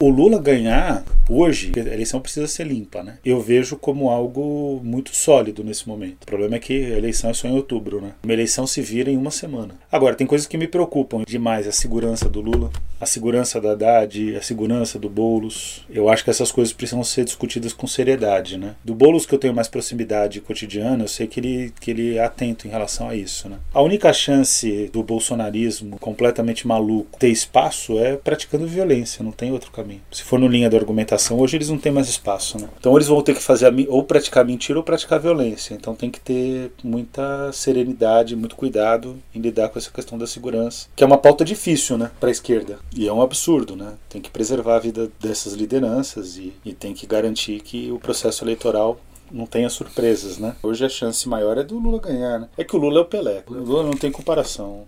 O Lula ganhar hoje, a eleição precisa ser limpa, né? Eu vejo como algo muito sólido nesse momento. O problema é que a eleição é só em outubro, né? Uma eleição se vira em uma semana. Agora, tem coisas que me preocupam demais: a segurança do Lula, a segurança da Haddad, a segurança do Boulos. Eu acho que essas coisas precisam ser discutidas com seriedade, né? Do Boulos que eu tenho mais proximidade cotidiana, eu sei que ele, que ele é atento em relação a isso, né? A única chance do bolsonarismo completamente maluco ter espaço é praticando violência, não tem outro caminho. Se for no linha da hoje eles não têm mais espaço, né? Então eles vão ter que fazer ou praticar mentira ou praticar violência. Então tem que ter muita serenidade, muito cuidado em lidar com essa questão da segurança, que é uma pauta difícil, né, para a esquerda. E é um absurdo, né? Tem que preservar a vida dessas lideranças e, e tem que garantir que o processo eleitoral não tenha surpresas, né? Hoje a chance maior é do Lula ganhar, né? É que o Lula é o Pelé. O Lula não tem comparação.